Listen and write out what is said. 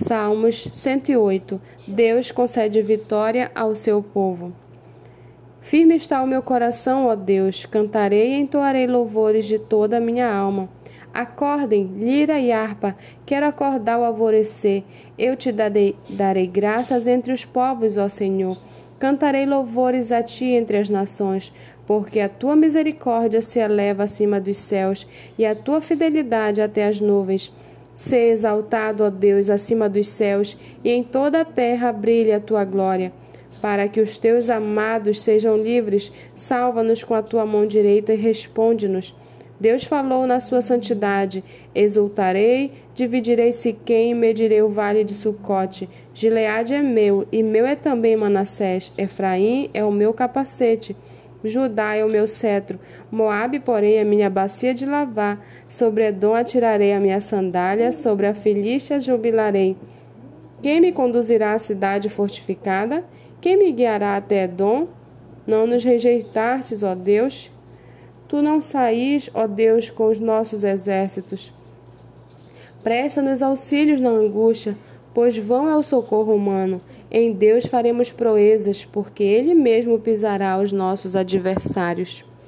Salmos 108. Deus concede vitória ao seu povo. Firme está o meu coração, ó Deus, cantarei e entoarei louvores de toda a minha alma. Acordem, lira e harpa, quero acordar o alvorecer. Eu te darei, darei graças entre os povos, ó Senhor. Cantarei louvores a ti entre as nações, porque a tua misericórdia se eleva acima dos céus e a tua fidelidade até as nuvens. Sê exaltado, ó Deus, acima dos céus, e em toda a terra brilhe a tua glória. Para que os teus amados sejam livres, salva-nos com a tua mão direita e responde-nos. Deus falou na sua santidade: Exultarei, dividirei Siquém e medirei o vale de Sucote. Gileade é meu, e meu é também Manassés. Efraim é o meu capacete. Judá é o meu cetro, Moabe, porém, é minha bacia de lavar. Sobre Edom atirarei a minha sandália, sobre a Filístia jubilarei. Quem me conduzirá à cidade fortificada? Quem me guiará até Edom? Não nos rejeitastes, ó Deus. Tu não saís, ó Deus, com os nossos exércitos. Presta-nos auxílios na angústia, pois vão é o socorro humano. Em Deus faremos proezas, porque Ele mesmo pisará os nossos adversários.